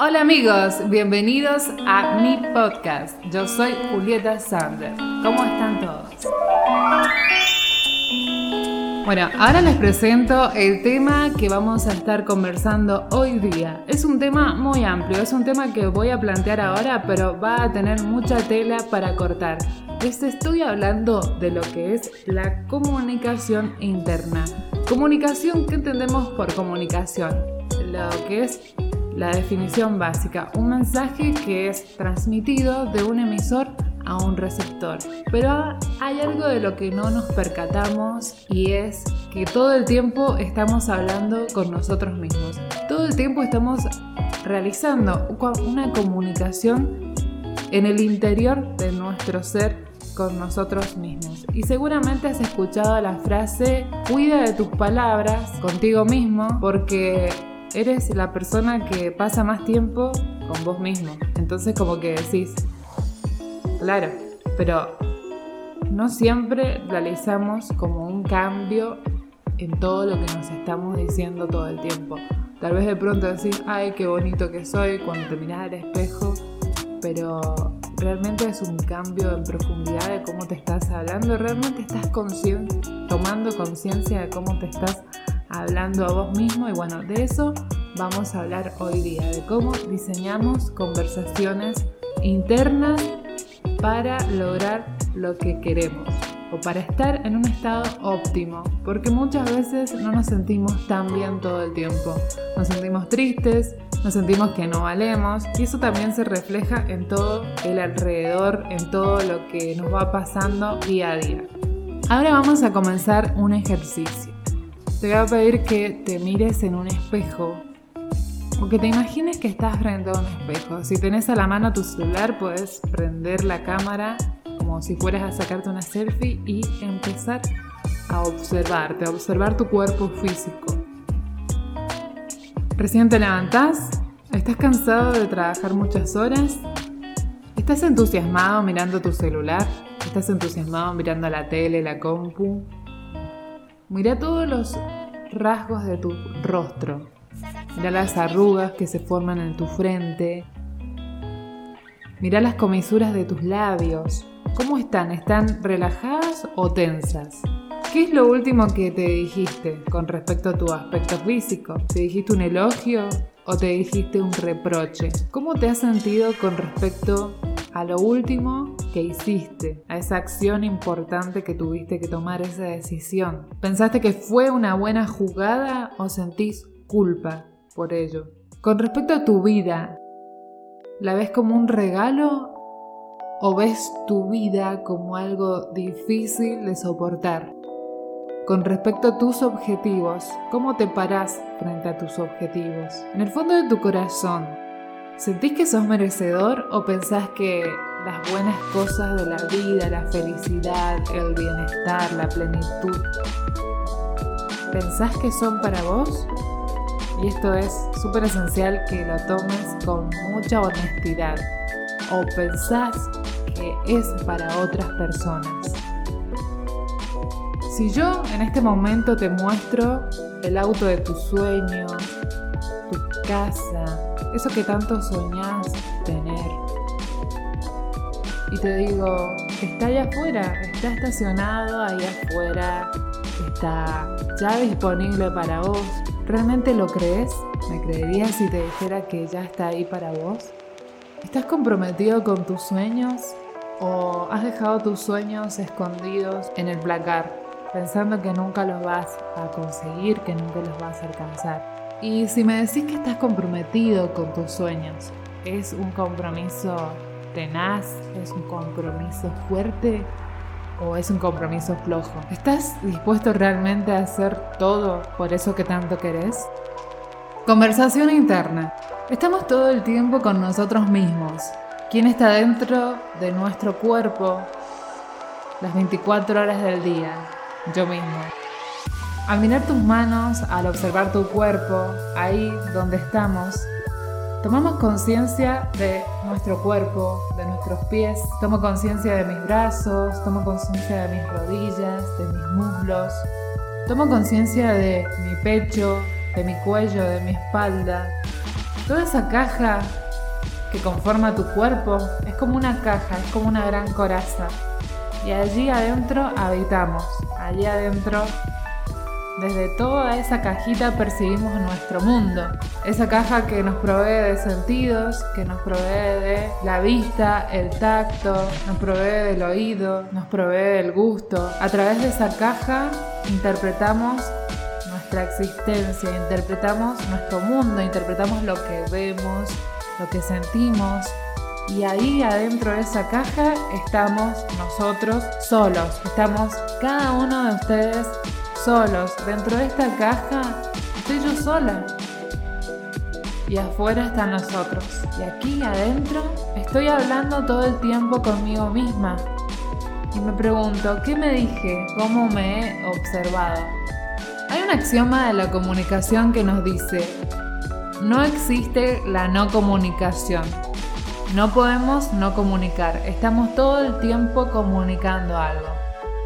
Hola amigos, bienvenidos a mi podcast. Yo soy Julieta Sander. ¿Cómo están todos? Bueno, ahora les presento el tema que vamos a estar conversando hoy día. Es un tema muy amplio, es un tema que voy a plantear ahora, pero va a tener mucha tela para cortar. Les estoy hablando de lo que es la comunicación interna. Comunicación, ¿qué entendemos por comunicación? Lo que es la definición básica, un mensaje que es transmitido de un emisor a un receptor. Pero hay algo de lo que no nos percatamos y es que todo el tiempo estamos hablando con nosotros mismos. Todo el tiempo estamos realizando una comunicación en el interior de nuestro ser con nosotros mismos. Y seguramente has escuchado la frase, cuida de tus palabras contigo mismo porque eres la persona que pasa más tiempo con vos mismo. Entonces como que decís, claro, pero no siempre realizamos como un cambio en todo lo que nos estamos diciendo todo el tiempo. Tal vez de pronto decís, ay, qué bonito que soy cuando te al espejo, pero realmente es un cambio en profundidad de cómo te estás hablando, realmente estás tomando conciencia de cómo te estás hablando a vos mismo y bueno, de eso vamos a hablar hoy día, de cómo diseñamos conversaciones internas para lograr lo que queremos o para estar en un estado óptimo, porque muchas veces no nos sentimos tan bien todo el tiempo. Nos sentimos tristes, nos sentimos que no valemos y eso también se refleja en todo el alrededor, en todo lo que nos va pasando día a día. Ahora vamos a comenzar un ejercicio. Te voy a pedir que te mires en un espejo o que te imagines que estás frente a un espejo. Si tenés a la mano tu celular, puedes prender la cámara como si fueras a sacarte una selfie y empezar a observarte, a observar tu cuerpo físico. Recién te levantás, estás cansado de trabajar muchas horas, estás entusiasmado mirando tu celular, estás entusiasmado mirando la tele, la compu, Mira todos los rasgos de tu rostro. Mira las arrugas que se forman en tu frente. Mira las comisuras de tus labios. ¿Cómo están? ¿Están relajadas o tensas? ¿Qué es lo último que te dijiste con respecto a tu aspecto físico? ¿Te dijiste un elogio o te dijiste un reproche? ¿Cómo te has sentido con respecto a lo último que hiciste, a esa acción importante que tuviste que tomar esa decisión. ¿Pensaste que fue una buena jugada o sentís culpa por ello? Con respecto a tu vida, ¿la ves como un regalo o ves tu vida como algo difícil de soportar? Con respecto a tus objetivos, ¿cómo te parás frente a tus objetivos? En el fondo de tu corazón, ¿Sentís que sos merecedor o pensás que las buenas cosas de la vida, la felicidad, el bienestar, la plenitud, pensás que son para vos? Y esto es súper esencial que lo tomes con mucha honestidad. ¿O pensás que es para otras personas? Si yo en este momento te muestro el auto de tus sueños, tu casa, eso que tanto soñás tener. Y te digo, está allá afuera, está estacionado ahí afuera, está ya disponible para vos. ¿Realmente lo crees? ¿Me creerías si te dijera que ya está ahí para vos? ¿Estás comprometido con tus sueños? ¿O has dejado tus sueños escondidos en el placar, pensando que nunca los vas a conseguir, que nunca los vas a alcanzar? Y si me decís que estás comprometido con tus sueños, ¿es un compromiso tenaz? ¿Es un compromiso fuerte? ¿O es un compromiso flojo? ¿Estás dispuesto realmente a hacer todo por eso que tanto querés? Conversación interna. Estamos todo el tiempo con nosotros mismos. ¿Quién está dentro de nuestro cuerpo las 24 horas del día? Yo mismo. Al mirar tus manos, al observar tu cuerpo, ahí donde estamos, tomamos conciencia de nuestro cuerpo, de nuestros pies, tomo conciencia de mis brazos, tomo conciencia de mis rodillas, de mis muslos, tomo conciencia de mi pecho, de mi cuello, de mi espalda, Toda esa caja que conforma tu cuerpo es como una caja, es como una gran coraza. Y allí adentro habitamos, allí adentro desde toda esa cajita percibimos nuestro mundo. Esa caja que nos provee de sentidos, que nos provee de la vista, el tacto, nos provee del oído, nos provee del gusto. A través de esa caja interpretamos nuestra existencia, interpretamos nuestro mundo, interpretamos lo que vemos, lo que sentimos. Y ahí adentro de esa caja estamos nosotros solos. Estamos cada uno de ustedes solos. Dentro de esta caja estoy yo sola. Y afuera están nosotros. Y aquí adentro estoy hablando todo el tiempo conmigo misma. Y me pregunto, ¿qué me dije? ¿Cómo me he observado? Hay un axioma de la comunicación que nos dice, no existe la no comunicación. No podemos no comunicar. Estamos todo el tiempo comunicando algo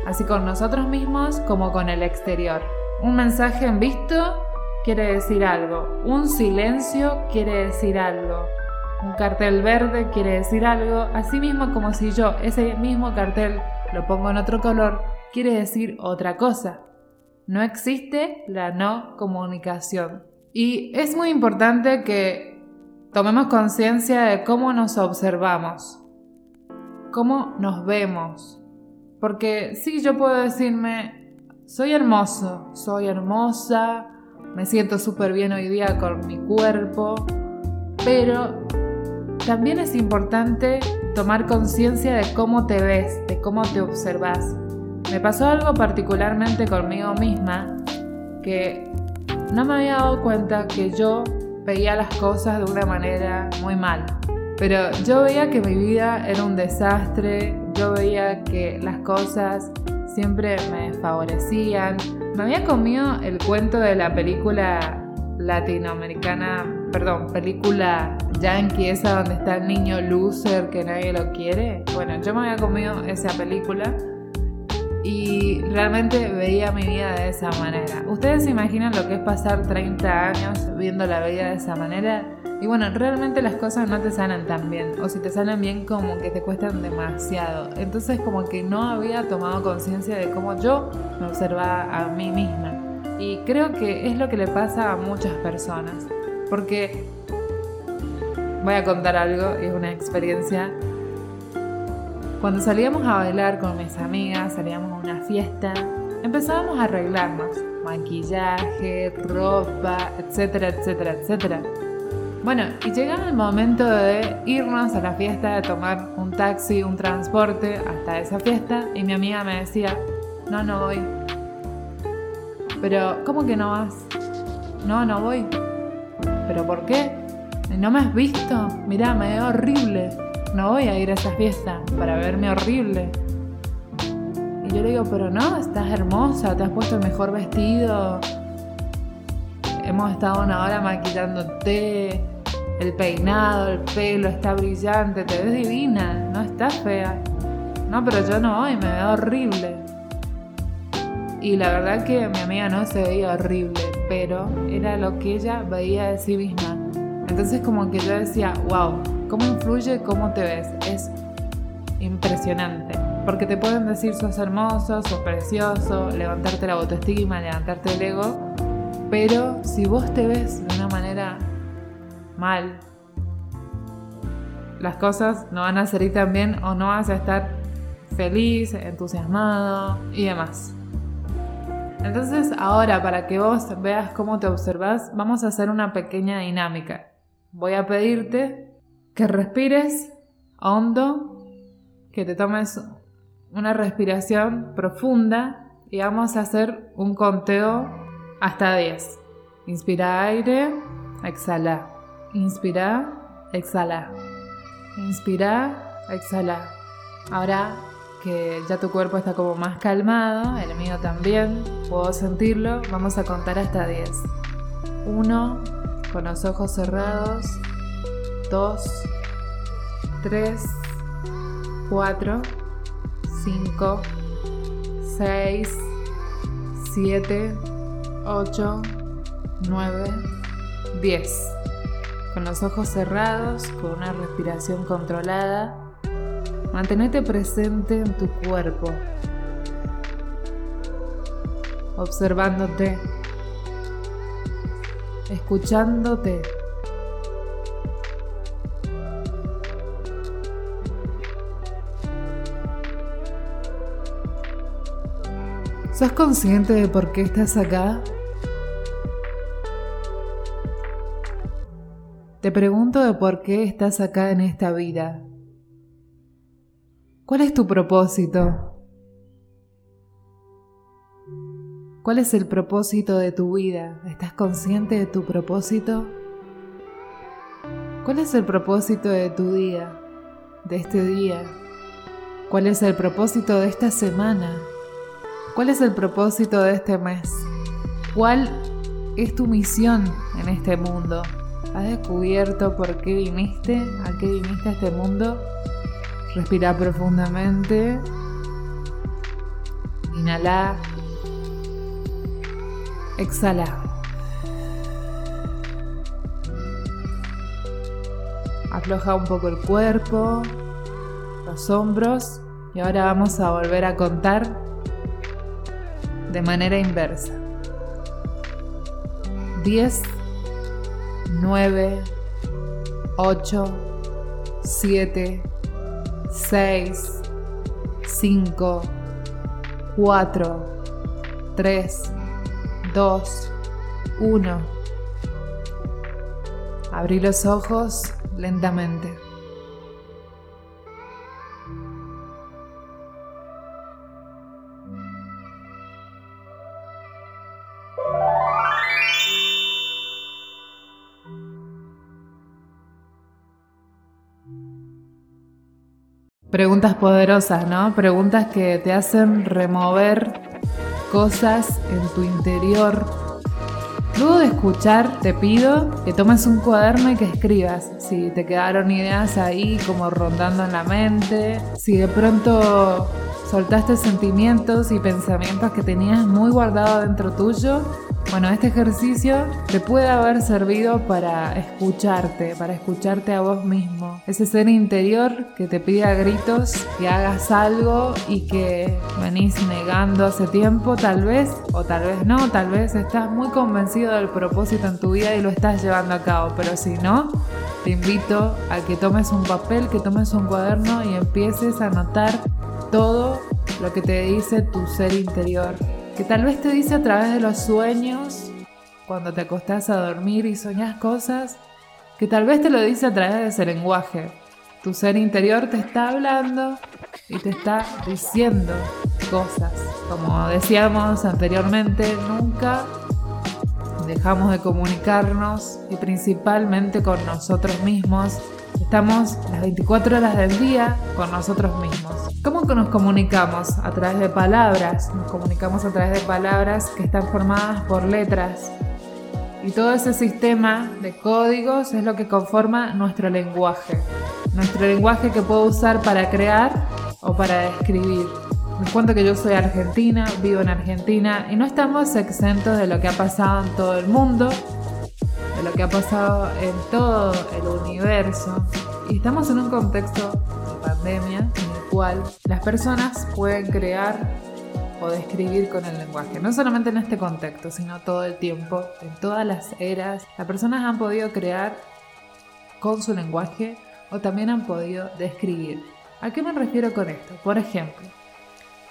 así con nosotros mismos como con el exterior. Un mensaje en visto quiere decir algo, un silencio quiere decir algo, un cartel verde quiere decir algo, así mismo como si yo ese mismo cartel lo pongo en otro color, quiere decir otra cosa. No existe la no comunicación. Y es muy importante que tomemos conciencia de cómo nos observamos, cómo nos vemos, porque sí, yo puedo decirme, soy hermoso, soy hermosa, me siento súper bien hoy día con mi cuerpo, pero también es importante tomar conciencia de cómo te ves, de cómo te observas. Me pasó algo particularmente conmigo misma que no me había dado cuenta que yo veía las cosas de una manera muy mal. Pero yo veía que mi vida era un desastre, yo veía que las cosas siempre me favorecían. Me había comido el cuento de la película latinoamericana, perdón, película yankee, esa donde está el niño loser que nadie lo quiere. Bueno, yo me había comido esa película y realmente veía mi vida de esa manera. ¿Ustedes se imaginan lo que es pasar 30 años viendo la vida de esa manera? Y bueno, realmente las cosas no te salen tan bien, o si te salen bien como que te cuestan demasiado. Entonces como que no había tomado conciencia de cómo yo me observaba a mí misma. Y creo que es lo que le pasa a muchas personas. Porque voy a contar algo, es una experiencia. Cuando salíamos a bailar con mis amigas, salíamos a una fiesta, empezábamos a arreglarnos. Maquillaje, ropa, etcétera, etcétera, etcétera. Bueno, y llegaba el momento de irnos a la fiesta, de tomar un taxi, un transporte hasta esa fiesta, y mi amiga me decía, no, no voy. Pero, ¿cómo que no vas? No, no voy. ¿Pero por qué? ¿No me has visto? Mirá, me veo horrible. No voy a ir a esa fiesta para verme horrible. Y yo le digo, pero no, estás hermosa, te has puesto el mejor vestido. Hemos estado una hora maquillándote, el peinado, el pelo está brillante, te ves divina, no estás fea. No, pero yo no voy, me veo horrible. Y la verdad que mi amiga no se veía horrible, pero era lo que ella veía de sí misma. Entonces como que yo decía, wow, ¿cómo influye cómo te ves? Es impresionante. Porque te pueden decir sos hermoso, sos precioso, levantarte la autoestima, levantarte el ego. Pero si vos te ves de una manera mal. Las cosas no van a salir tan bien o no vas a estar feliz, entusiasmado y demás. Entonces ahora para que vos veas cómo te observas, vamos a hacer una pequeña dinámica. Voy a pedirte que respires hondo, que te tomes una respiración profunda y vamos a hacer un conteo hasta 10. Inspira aire, exhala. Inspira, exhala. Inspira, exhala. Ahora que ya tu cuerpo está como más calmado, el mío también, puedo sentirlo, vamos a contar hasta 10. 1, con los ojos cerrados. 2, 3, 4, 5, 6, 7, 8, 9, 10. Con los ojos cerrados, con una respiración controlada. Mantenete presente en tu cuerpo, observándote, escuchándote. ¿Sos consciente de por qué estás acá? Pregunto de por qué estás acá en esta vida. ¿Cuál es tu propósito? ¿Cuál es el propósito de tu vida? ¿Estás consciente de tu propósito? ¿Cuál es el propósito de tu día, de este día? ¿Cuál es el propósito de esta semana? ¿Cuál es el propósito de este mes? ¿Cuál es tu misión en este mundo? ¿Has descubierto por qué viniste? ¿A qué viniste a este mundo? Respira profundamente. Inhala. Exhala. Afloja un poco el cuerpo, los hombros y ahora vamos a volver a contar de manera inversa. 10 9, 8, 7, 6, 5, 4, 3, 2, 1. Abrí los ojos lentamente. Preguntas poderosas, ¿no? Preguntas que te hacen remover cosas en tu interior. Luego de escuchar, te pido que tomes un cuaderno y que escribas. Si te quedaron ideas ahí como rondando en la mente, si de pronto soltaste sentimientos y pensamientos que tenías muy guardados dentro tuyo, bueno, este ejercicio te puede haber servido para escucharte, para escucharte a vos mismo. Ese ser interior que te pide a gritos que hagas algo y que venís negando hace tiempo, tal vez, o tal vez no, tal vez estás muy convencido del propósito en tu vida y lo estás llevando a cabo, pero si no, te invito a que tomes un papel, que tomes un cuaderno y empieces a anotar todo lo que te dice tu ser interior que tal vez te dice a través de los sueños, cuando te acostás a dormir y soñas cosas, que tal vez te lo dice a través de ese lenguaje. Tu ser interior te está hablando y te está diciendo cosas. Como decíamos anteriormente, nunca dejamos de comunicarnos y principalmente con nosotros mismos Estamos las 24 horas del día con nosotros mismos. ¿Cómo nos comunicamos? A través de palabras. Nos comunicamos a través de palabras que están formadas por letras. Y todo ese sistema de códigos es lo que conforma nuestro lenguaje. Nuestro lenguaje que puedo usar para crear o para escribir. Me cuento que yo soy argentina, vivo en Argentina y no estamos exentos de lo que ha pasado en todo el mundo lo que ha pasado en todo el universo. Y estamos en un contexto de pandemia en el cual las personas pueden crear o describir con el lenguaje. No solamente en este contexto, sino todo el tiempo, en todas las eras. Las personas han podido crear con su lenguaje o también han podido describir. ¿A qué me refiero con esto? Por ejemplo,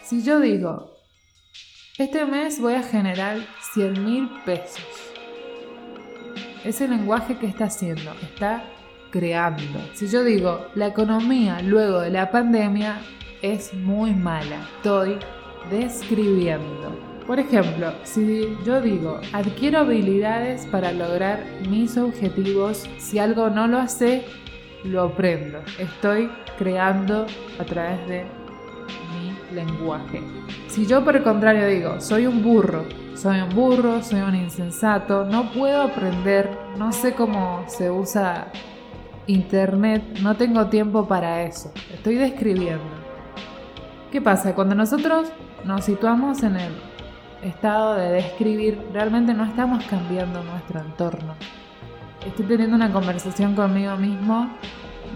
si yo digo, este mes voy a generar 100 mil pesos ese lenguaje que está haciendo, está creando. Si yo digo, la economía luego de la pandemia es muy mala, estoy describiendo. Por ejemplo, si yo digo, adquiero habilidades para lograr mis objetivos, si algo no lo hace, lo aprendo. Estoy creando a través de mi lenguaje. Si yo por el contrario digo, soy un burro, soy un burro, soy un insensato, no puedo aprender, no sé cómo se usa internet, no tengo tiempo para eso, estoy describiendo. ¿Qué pasa? Cuando nosotros nos situamos en el estado de describir, realmente no estamos cambiando nuestro entorno. estoy teniendo una conversación conmigo mismo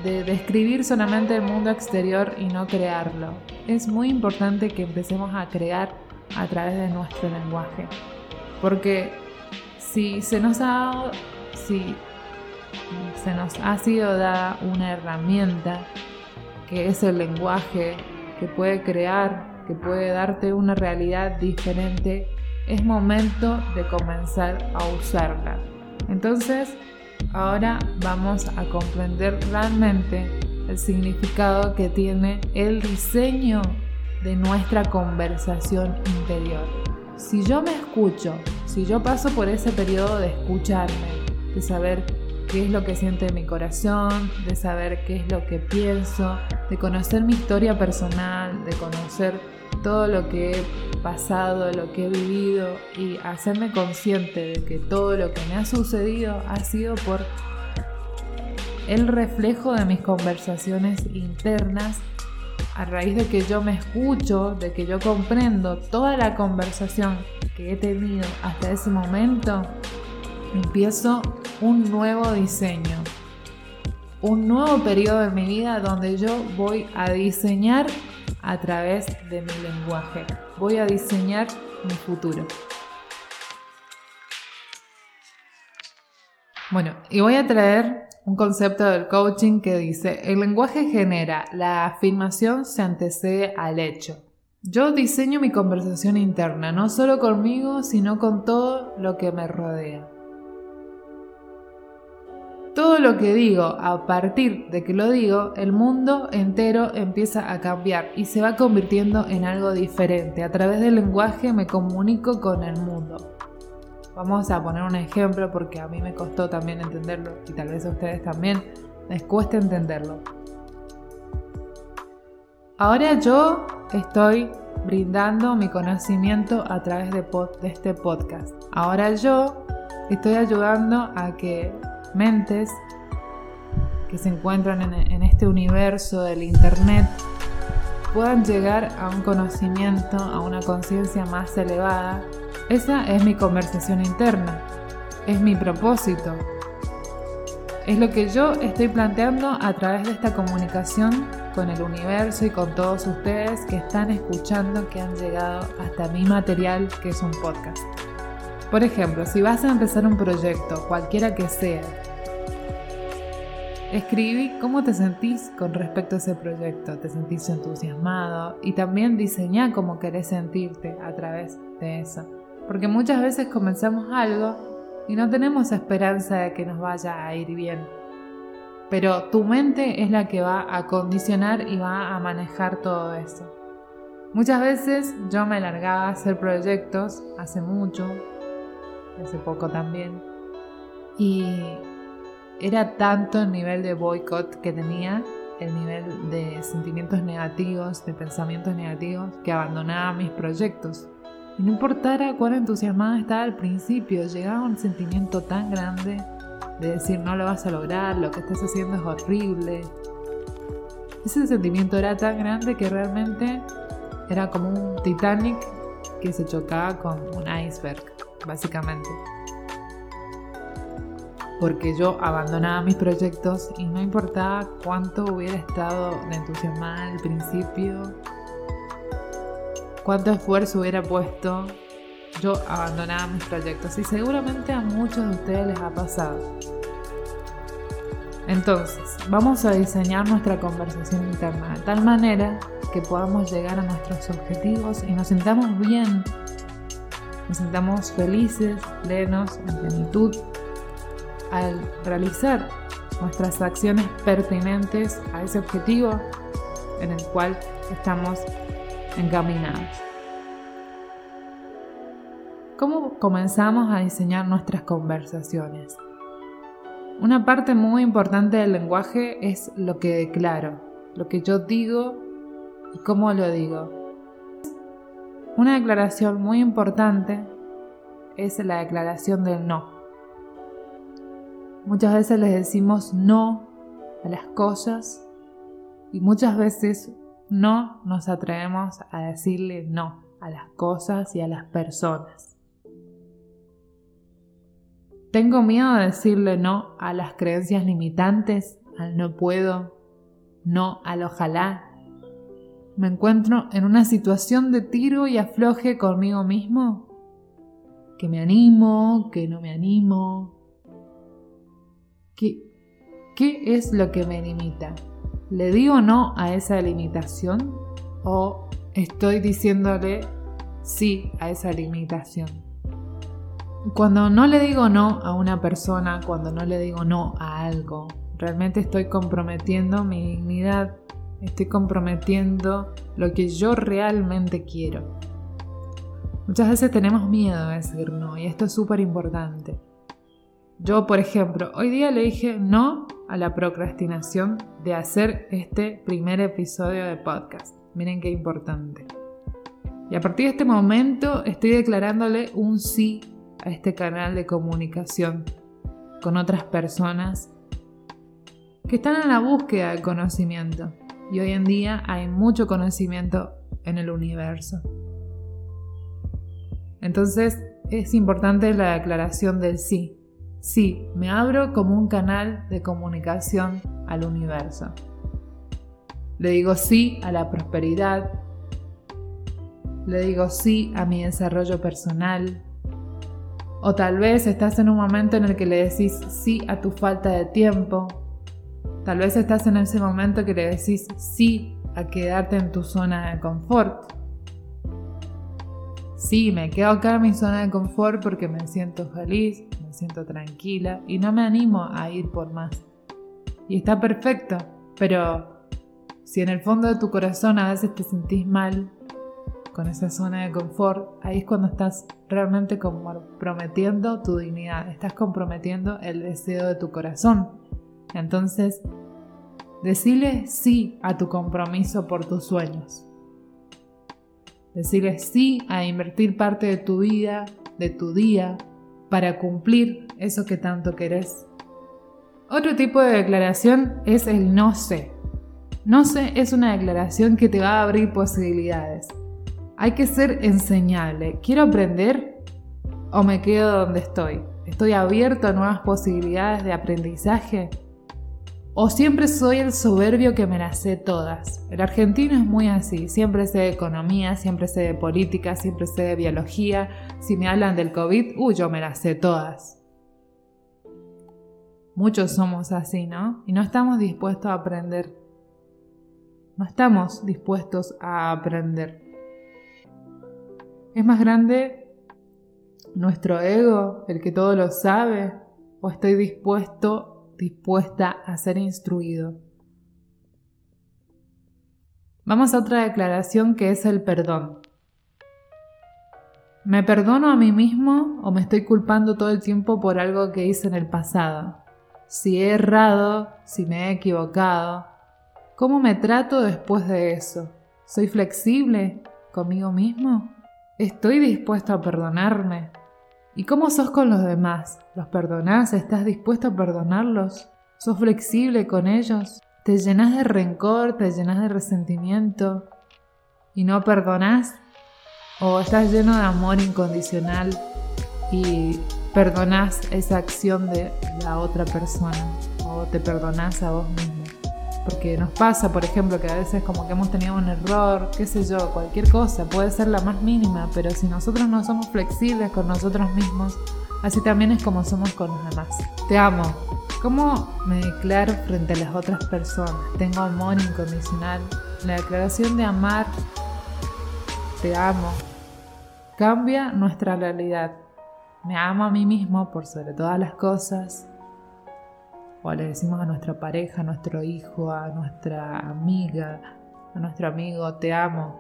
de describir solamente el mundo exterior y no crearlo. Es muy importante que empecemos a crear a través de nuestro lenguaje. Porque si se nos ha si se nos ha sido dada una herramienta que es el lenguaje que puede crear, que puede darte una realidad diferente, es momento de comenzar a usarla. Entonces, ahora vamos a comprender realmente el significado que tiene el diseño de nuestra conversación interior. Si yo me escucho, si yo paso por ese periodo de escucharme, de saber qué es lo que siente mi corazón, de saber qué es lo que pienso, de conocer mi historia personal, de conocer todo lo que he pasado, lo que he vivido y hacerme consciente de que todo lo que me ha sucedido ha sido por el reflejo de mis conversaciones internas a raíz de que yo me escucho, de que yo comprendo toda la conversación que he tenido hasta ese momento, empiezo un nuevo diseño, un nuevo periodo en mi vida donde yo voy a diseñar a través de mi lenguaje, voy a diseñar mi futuro. Bueno, y voy a traer un concepto del coaching que dice, el lenguaje genera, la afirmación se antecede al hecho. Yo diseño mi conversación interna, no solo conmigo, sino con todo lo que me rodea. Todo lo que digo, a partir de que lo digo, el mundo entero empieza a cambiar y se va convirtiendo en algo diferente. A través del lenguaje me comunico con el mundo. Vamos a poner un ejemplo porque a mí me costó también entenderlo y tal vez a ustedes también les cueste entenderlo. Ahora yo estoy brindando mi conocimiento a través de, este podcast. Ahora yo estoy ayudando a que mentes que se encuentran en, este universo del Internet puedan llegar a un conocimiento, a una conciencia más elevada. Esa es mi conversación interna, es mi propósito, es lo que yo estoy planteando a través de esta comunicación con el universo y con todos ustedes que están escuchando, que han llegado hasta mi material, que es un podcast. Por ejemplo, si vas a empezar un proyecto, cualquiera que sea, escribí cómo te sentís con respecto a ese proyecto, te sentís entusiasmado y también diseñá cómo querés sentirte a través de eso. Porque muchas veces comenzamos algo y no tenemos esperanza de que nos vaya a ir bien. Pero tu mente es la que va a condicionar y va a manejar todo eso. Muchas veces yo me largaba a hacer proyectos, hace mucho, hace poco también. Y era tanto el nivel de boicot que tenía, el nivel de sentimientos negativos, de pensamientos negativos, que abandonaba mis proyectos. Y no importara cuán entusiasmada estaba al principio, llegaba un sentimiento tan grande de decir no lo vas a lograr, lo que estás haciendo es horrible. Ese sentimiento era tan grande que realmente era como un Titanic que se chocaba con un iceberg básicamente. Porque yo abandonaba mis proyectos y no importaba cuánto hubiera estado de entusiasmada al principio, cuánto esfuerzo hubiera puesto, yo abandonaba mis proyectos y seguramente a muchos de ustedes les ha pasado. Entonces, vamos a diseñar nuestra conversación interna de tal manera que podamos llegar a nuestros objetivos y nos sintamos bien nos sintamos felices, plenos, en plenitud, al realizar nuestras acciones pertinentes a ese objetivo en el cual estamos encaminados. ¿Cómo comenzamos a diseñar nuestras conversaciones? Una parte muy importante del lenguaje es lo que declaro, lo que yo digo y cómo lo digo. Una declaración muy importante es la declaración del no. Muchas veces les decimos no a las cosas y muchas veces no nos atrevemos a decirle no a las cosas y a las personas. Tengo miedo de decirle no a las creencias limitantes, al no puedo, no al ojalá. Me encuentro en una situación de tiro y afloje conmigo mismo. Que me animo, que no me animo. ¿Qué, qué es lo que me limita? ¿Le digo no a esa limitación o estoy diciéndole sí a esa limitación? Cuando no le digo no a una persona, cuando no le digo no a algo, realmente estoy comprometiendo mi dignidad, estoy comprometiendo lo que yo realmente quiero. Muchas veces tenemos miedo de decir no y esto es súper importante. Yo, por ejemplo, hoy día le dije no a la procrastinación de hacer este primer episodio de podcast. Miren qué importante. Y a partir de este momento estoy declarándole un sí a este canal de comunicación con otras personas que están en la búsqueda del conocimiento. Y hoy en día hay mucho conocimiento en el universo. Entonces es importante la declaración del sí. Sí, me abro como un canal de comunicación al universo. Le digo sí a la prosperidad. Le digo sí a mi desarrollo personal. O tal vez estás en un momento en el que le decís sí a tu falta de tiempo. Tal vez estás en ese momento que le decís sí a quedarte en tu zona de confort. Sí, me quedo acá en mi zona de confort porque me siento feliz, siento tranquila y no me animo a ir por más. Y está perfecto, pero si en el fondo de tu corazón a veces te sentís mal con esa zona de confort, ahí es cuando estás realmente comprometiendo tu dignidad, estás comprometiendo el deseo de tu corazón. Entonces, decile sí a tu compromiso por tus sueños. Decirle sí a invertir parte de tu vida, de tu día, para cumplir eso que tanto querés. Otro tipo de declaración es el no sé. No sé es una declaración que te va a abrir posibilidades. Hay que ser enseñable. ¿Quiero aprender o me quedo donde estoy? ¿Estoy abierto a nuevas posibilidades de aprendizaje? O siempre soy el soberbio que me las sé todas. El argentino es muy así, siempre sé de economía, siempre sé de política, siempre sé de biología. Si me hablan del COVID, uy, yo me las sé todas. Muchos somos así, ¿no? Y no estamos dispuestos a aprender. No estamos dispuestos a aprender. ¿Es más grande nuestro ego, el que todo lo sabe? ¿O estoy dispuesto dispuesta a ser instruido. Vamos a otra declaración que es el perdón. ¿Me perdono a mí mismo o me estoy culpando todo el tiempo por algo que hice en el pasado? Si he errado, si me he equivocado, ¿cómo me trato después de eso? ¿Soy flexible conmigo mismo? ¿Estoy dispuesto a perdonarme? ¿Y cómo sos con los demás? ¿Los perdonás? ¿Estás dispuesto a perdonarlos? ¿Sos flexible con ellos? ¿Te llenas de rencor? ¿Te llenas de resentimiento? ¿Y no perdonás? ¿O estás lleno de amor incondicional y perdonás esa acción de la otra persona? ¿O te perdonás a vos mismo? Porque nos pasa, por ejemplo, que a veces como que hemos tenido un error, qué sé yo, cualquier cosa, puede ser la más mínima, pero si nosotros no somos flexibles con nosotros mismos, así también es como somos con los demás. Te amo. ¿Cómo me declaro frente a las otras personas? Tengo amor incondicional. La declaración de amar, te amo, cambia nuestra realidad. Me amo a mí mismo por sobre todas las cosas o le decimos a nuestra pareja, a nuestro hijo, a nuestra amiga, a nuestro amigo, te amo.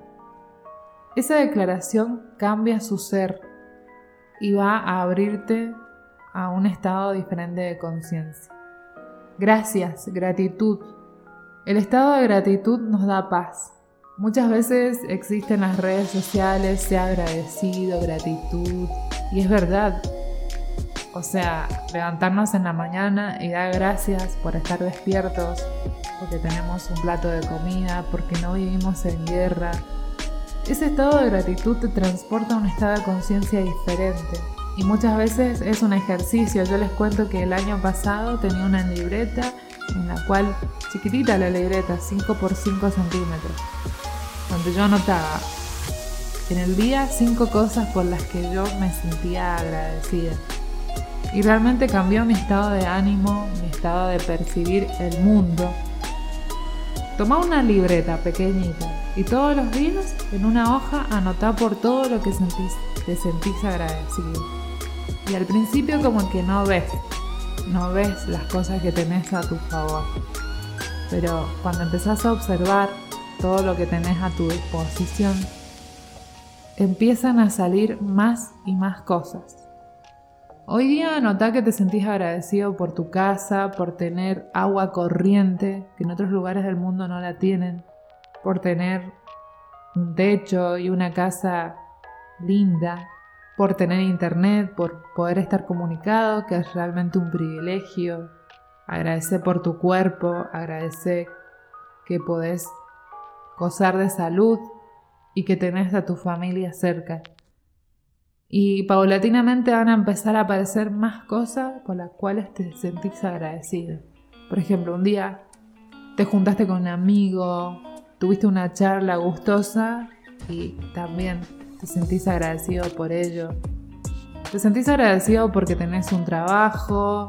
Esa declaración cambia su ser y va a abrirte a un estado diferente de conciencia. Gracias, gratitud. El estado de gratitud nos da paz. Muchas veces existen las redes sociales, sea agradecido, gratitud, y es verdad, o sea, levantarnos en la mañana y dar gracias por estar despiertos, porque tenemos un plato de comida, porque no vivimos en guerra. Ese estado de gratitud te transporta a un estado de conciencia diferente. Y muchas veces es un ejercicio. Yo les cuento que el año pasado tenía una libreta en la cual, chiquitita la libreta, 5 por 5 centímetros, donde yo anotaba en el día cinco cosas por las que yo me sentía agradecida. Y realmente cambió mi estado de ánimo, mi estado de percibir el mundo. Toma una libreta pequeñita y todos los días en una hoja anotá por todo lo que sentís, te sentís agradecido. Y al principio como que no ves, no ves las cosas que tenés a tu favor. Pero cuando empezás a observar todo lo que tenés a tu disposición, empiezan a salir más y más cosas. Hoy día nota que te sentís agradecido por tu casa, por tener agua corriente, que en otros lugares del mundo no la tienen, por tener un techo y una casa linda, por tener internet, por poder estar comunicado, que es realmente un privilegio. Agradecer por tu cuerpo, agradecer que podés gozar de salud, y que tenés a tu familia cerca. Y paulatinamente van a empezar a aparecer más cosas por las cuales te sentís agradecido. Por ejemplo, un día te juntaste con un amigo, tuviste una charla gustosa y también te sentís agradecido por ello. Te sentís agradecido porque tenés un trabajo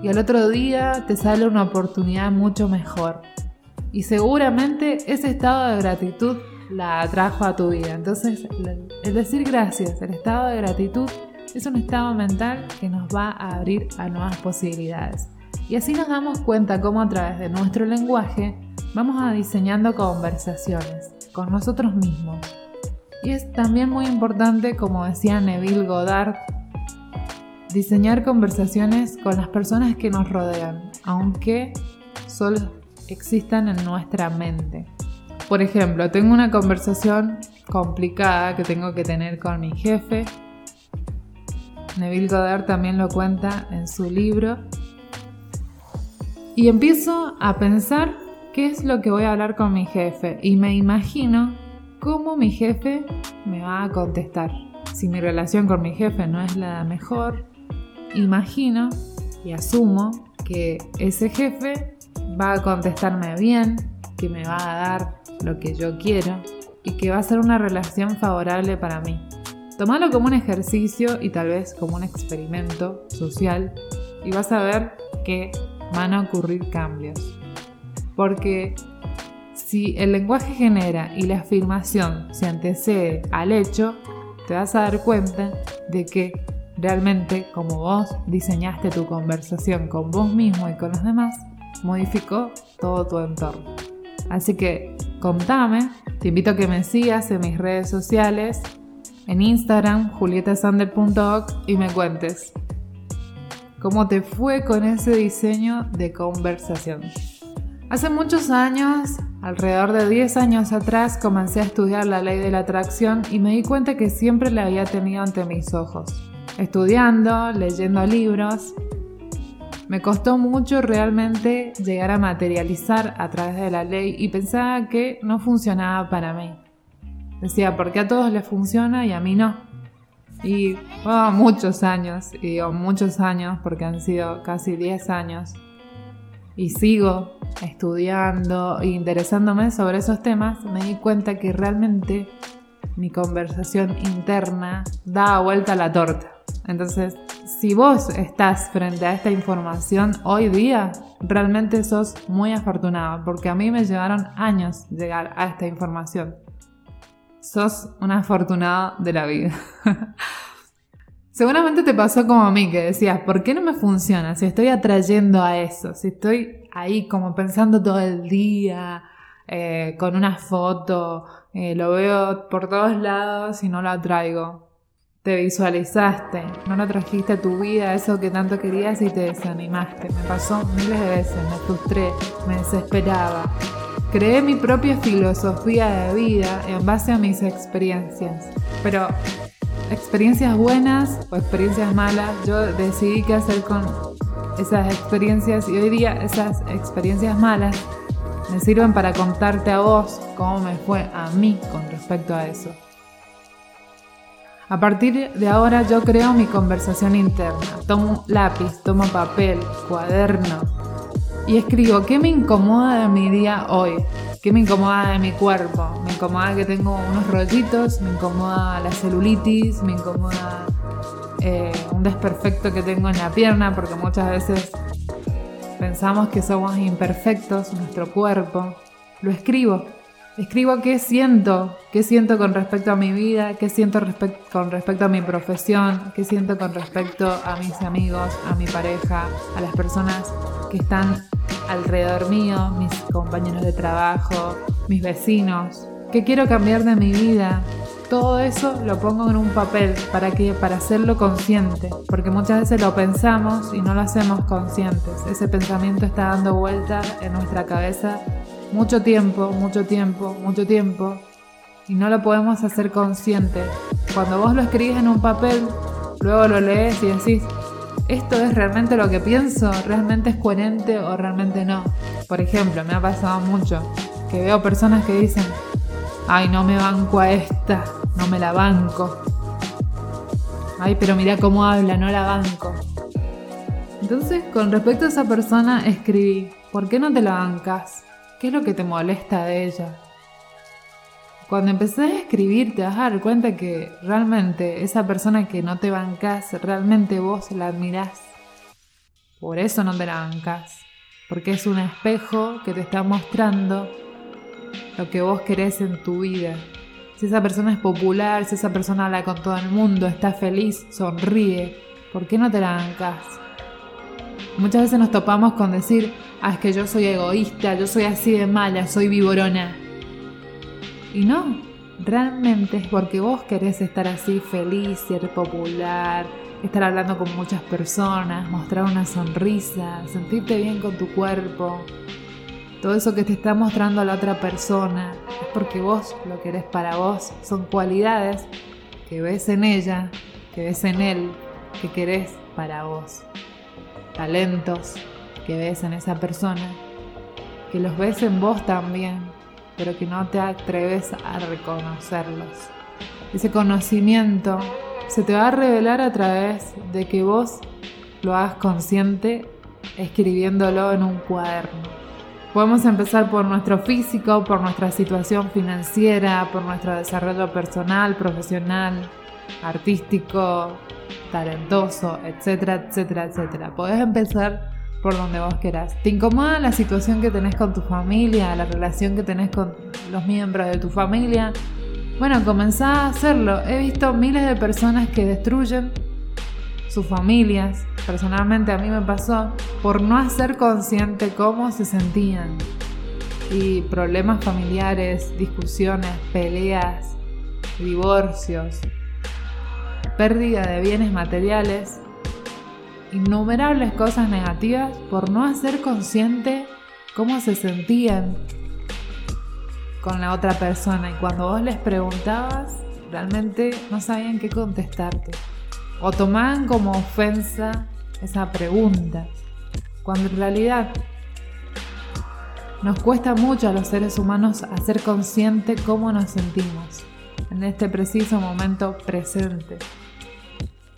y al otro día te sale una oportunidad mucho mejor. Y seguramente ese estado de gratitud la atrajo a tu vida. Entonces, el decir gracias, el estado de gratitud, es un estado mental que nos va a abrir a nuevas posibilidades. Y así nos damos cuenta cómo a través de nuestro lenguaje vamos a diseñando conversaciones con nosotros mismos. Y es también muy importante, como decía Neville Goddard, diseñar conversaciones con las personas que nos rodean, aunque solo existan en nuestra mente. Por ejemplo, tengo una conversación complicada que tengo que tener con mi jefe. Neville Goddard también lo cuenta en su libro. Y empiezo a pensar qué es lo que voy a hablar con mi jefe y me imagino cómo mi jefe me va a contestar. Si mi relación con mi jefe no es la mejor, imagino y asumo que ese jefe va a contestarme bien, que me va a dar lo que yo quiero y que va a ser una relación favorable para mí. Tómalo como un ejercicio y tal vez como un experimento social y vas a ver que van a ocurrir cambios. Porque si el lenguaje genera y la afirmación se antecede al hecho, te vas a dar cuenta de que realmente como vos diseñaste tu conversación con vos mismo y con los demás, modificó todo tu entorno. Así que contame, te invito a que me sigas en mis redes sociales, en Instagram, julietasander.org y me cuentes cómo te fue con ese diseño de conversación. Hace muchos años, alrededor de 10 años atrás, comencé a estudiar la ley de la atracción y me di cuenta que siempre la había tenido ante mis ojos. Estudiando, leyendo libros, me costó mucho realmente llegar a materializar a través de la ley y pensaba que no funcionaba para mí. Decía, ¿por qué a todos les funciona y a mí no? Y oh, muchos años, y digo muchos años porque han sido casi 10 años, y sigo estudiando e interesándome sobre esos temas, me di cuenta que realmente mi conversación interna da vuelta a la torta. Entonces, si vos estás frente a esta información hoy día, realmente sos muy afortunado, porque a mí me llevaron años llegar a esta información. Sos un afortunado de la vida. Seguramente te pasó como a mí, que decías, ¿por qué no me funciona? Si estoy atrayendo a eso, si estoy ahí como pensando todo el día, eh, con una foto, eh, lo veo por todos lados y no lo atraigo te visualizaste, no lo trajiste a tu vida, eso que tanto querías y te desanimaste. Me pasó miles de veces, me frustré, me desesperaba. Creé mi propia filosofía de vida en base a mis experiencias. Pero experiencias buenas o experiencias malas, yo decidí qué hacer con esas experiencias y hoy día esas experiencias malas me sirven para contarte a vos cómo me fue a mí con respecto a eso. A partir de ahora yo creo mi conversación interna. Tomo lápiz, tomo papel, cuaderno y escribo qué me incomoda de mi día hoy, qué me incomoda de mi cuerpo. Me incomoda que tengo unos rollitos, me incomoda la celulitis, me incomoda eh, un desperfecto que tengo en la pierna, porque muchas veces pensamos que somos imperfectos, nuestro cuerpo. Lo escribo Escribo qué siento, qué siento con respecto a mi vida, qué siento con respecto a mi profesión, qué siento con respecto a mis amigos, a mi pareja, a las personas que están alrededor mío, mis compañeros de trabajo, mis vecinos, qué quiero cambiar de mi vida. Todo eso lo pongo en un papel para que para hacerlo consciente, porque muchas veces lo pensamos y no lo hacemos conscientes. Ese pensamiento está dando vuelta en nuestra cabeza mucho tiempo, mucho tiempo, mucho tiempo y no lo podemos hacer consciente. Cuando vos lo escribís en un papel, luego lo lees y decís, ¿esto es realmente lo que pienso? ¿Realmente es coherente o realmente no? Por ejemplo, me ha pasado mucho que veo personas que dicen, ay, no me banco a esta, no me la banco. Ay, pero mira cómo habla, no la banco. Entonces, con respecto a esa persona, escribí, ¿por qué no te la bancas? ¿Qué es lo que te molesta de ella? Cuando empecé a escribir te vas a dar cuenta que realmente esa persona que no te bancas, realmente vos la admirás. Por eso no te la bancas. Porque es un espejo que te está mostrando lo que vos querés en tu vida. Si esa persona es popular, si esa persona habla con todo el mundo, está feliz, sonríe, ¿por qué no te la bancas? Muchas veces nos topamos con decir, ah, es que yo soy egoísta, yo soy así de mala, soy viborona. Y no, realmente es porque vos querés estar así feliz, ser popular, estar hablando con muchas personas, mostrar una sonrisa, sentirte bien con tu cuerpo. Todo eso que te está mostrando la otra persona es porque vos lo querés para vos. Son cualidades que ves en ella, que ves en él, que querés para vos talentos que ves en esa persona, que los ves en vos también, pero que no te atreves a reconocerlos. Ese conocimiento se te va a revelar a través de que vos lo hagas consciente escribiéndolo en un cuaderno. Podemos empezar por nuestro físico, por nuestra situación financiera, por nuestro desarrollo personal, profesional, artístico, talentoso, etcétera, etcétera, etcétera. Podés empezar por donde vos querás. ¿Te incomoda la situación que tenés con tu familia, la relación que tenés con los miembros de tu familia? Bueno, comenzá a hacerlo. He visto miles de personas que destruyen sus familias. Personalmente a mí me pasó por no hacer consciente cómo se sentían. Y problemas familiares, discusiones, peleas, divorcios, pérdida de bienes materiales, innumerables cosas negativas por no hacer consciente cómo se sentían con la otra persona. Y cuando vos les preguntabas realmente no sabían qué contestarte. O tomaban como ofensa esa pregunta. Cuando en realidad nos cuesta mucho a los seres humanos hacer consciente cómo nos sentimos en este preciso momento presente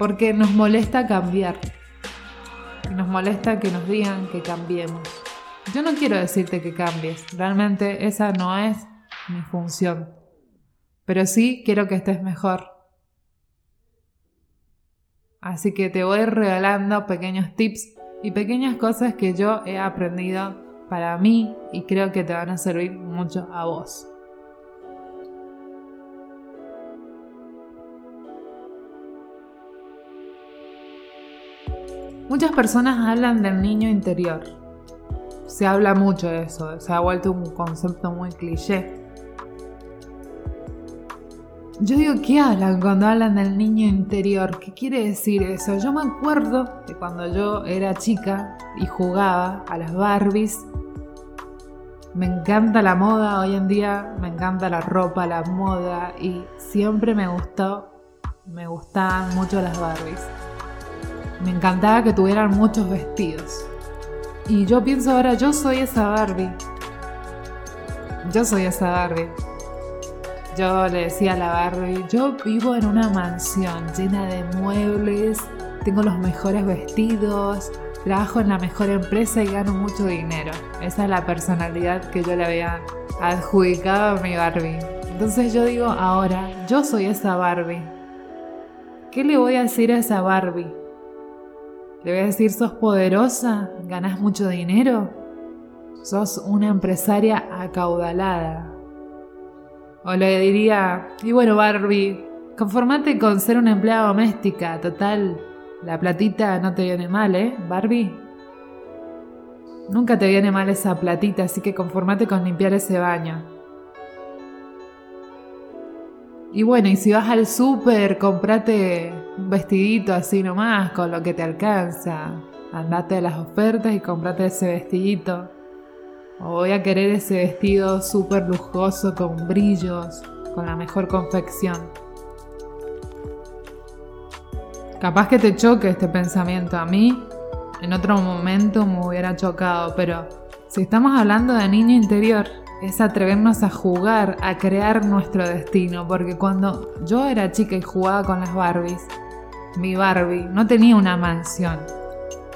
porque nos molesta cambiar. Nos molesta que nos digan que cambiemos. Yo no quiero decirte que cambies, realmente esa no es mi función. Pero sí quiero que estés mejor. Así que te voy regalando pequeños tips y pequeñas cosas que yo he aprendido para mí y creo que te van a servir mucho a vos. Muchas personas hablan del niño interior. Se habla mucho de eso, se ha vuelto un concepto muy cliché. Yo digo, ¿qué hablan cuando hablan del niño interior? ¿Qué quiere decir eso? Yo me acuerdo de cuando yo era chica y jugaba a las Barbies. Me encanta la moda hoy en día, me encanta la ropa, la moda y siempre me gustó, me gustaban mucho las Barbies. Me encantaba que tuvieran muchos vestidos. Y yo pienso ahora, yo soy esa Barbie. Yo soy esa Barbie. yo le decía a la Barbie, yo vivo en una mansión llena de muebles, tengo los mejores vestidos, trabajo en la mejor empresa y gano mucho dinero. Esa es la personalidad que yo le había adjudicado a mi Barbie. Entonces yo digo ahora, yo soy esa Barbie. ¿Qué le voy a decir a esa Barbie? ¿Le voy a decir, sos poderosa? ¿Ganas mucho dinero? ¿Sos una empresaria acaudalada? O le diría, y bueno Barbie, conformate con ser una empleada doméstica, total, la platita no te viene mal, ¿eh, Barbie? Nunca te viene mal esa platita, así que conformate con limpiar ese baño. Y bueno, y si vas al súper, comprate un vestidito así nomás, con lo que te alcanza. Andate a las ofertas y comprate ese vestidito. O voy a querer ese vestido súper lujoso con brillos, con la mejor confección. Capaz que te choque este pensamiento. A mí, en otro momento me hubiera chocado, pero si estamos hablando de niño interior, es atrevernos a jugar, a crear nuestro destino, porque cuando yo era chica y jugaba con las Barbies, mi Barbie no tenía una mansión,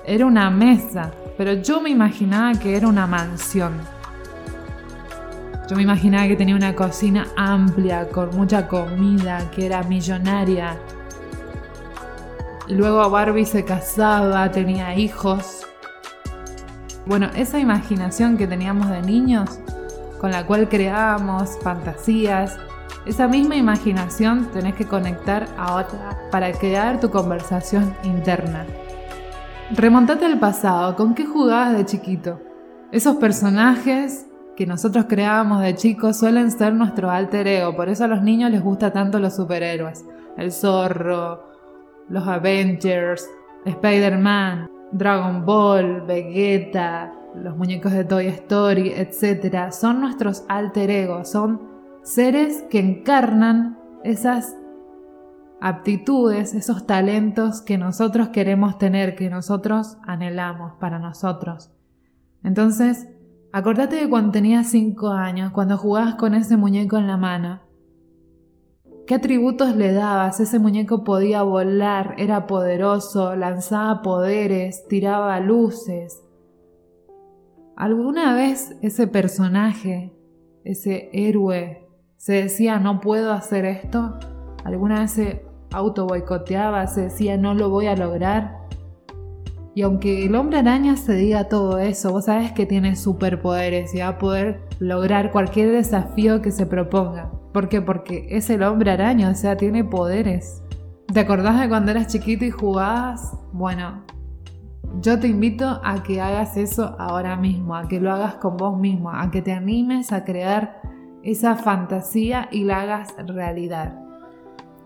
era una mesa pero yo me imaginaba que era una mansión. Yo me imaginaba que tenía una cocina amplia, con mucha comida, que era millonaria. Luego Barbie se casaba, tenía hijos. Bueno, esa imaginación que teníamos de niños, con la cual creábamos fantasías, esa misma imaginación tenés que conectar a otra para crear tu conversación interna. Remontate al pasado, ¿con qué jugabas de chiquito? Esos personajes que nosotros creábamos de chicos suelen ser nuestro alter ego, por eso a los niños les gusta tanto los superhéroes. El zorro, los Avengers, Spider-Man, Dragon Ball, Vegeta, los muñecos de Toy Story, etc. Son nuestros alter egos, son seres que encarnan esas aptitudes, esos talentos que nosotros queremos tener, que nosotros anhelamos para nosotros. Entonces, acordate de cuando tenías 5 años, cuando jugabas con ese muñeco en la mano. ¿Qué atributos le dabas? Ese muñeco podía volar, era poderoso, lanzaba poderes, tiraba luces. ¿Alguna vez ese personaje, ese héroe, se decía no puedo hacer esto? ¿Alguna vez se auto boicoteaba, se decía no lo voy a lograr. Y aunque el hombre araña se diga todo eso, vos sabes que tiene superpoderes y va a poder lograr cualquier desafío que se proponga. ¿Por qué? Porque es el hombre araña, o sea, tiene poderes. ¿Te acordás de cuando eras chiquito y jugabas? Bueno, yo te invito a que hagas eso ahora mismo, a que lo hagas con vos mismo, a que te animes a crear esa fantasía y la hagas realidad.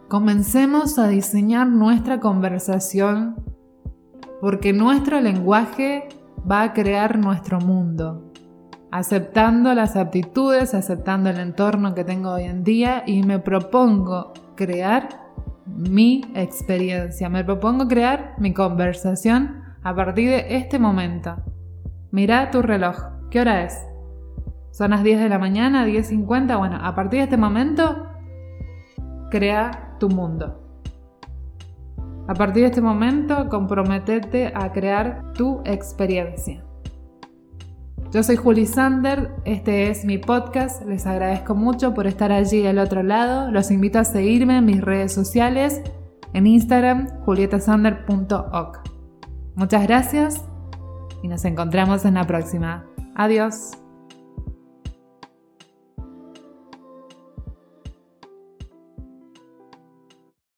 Comencemos a diseñar nuestra conversación porque nuestro lenguaje va a crear nuestro mundo, aceptando las aptitudes, aceptando el entorno que tengo hoy en día y me propongo crear mi experiencia, me propongo crear mi conversación a partir de este momento. Mira tu reloj, ¿qué hora es? Son las 10 de la mañana, 10.50, bueno, a partir de este momento, crea tu mundo. A partir de este momento, comprometete a crear tu experiencia. Yo soy Juli Sander, este es mi podcast, les agradezco mucho por estar allí al otro lado, los invito a seguirme en mis redes sociales, en Instagram, julietasander.oc. Muchas gracias y nos encontramos en la próxima. Adiós.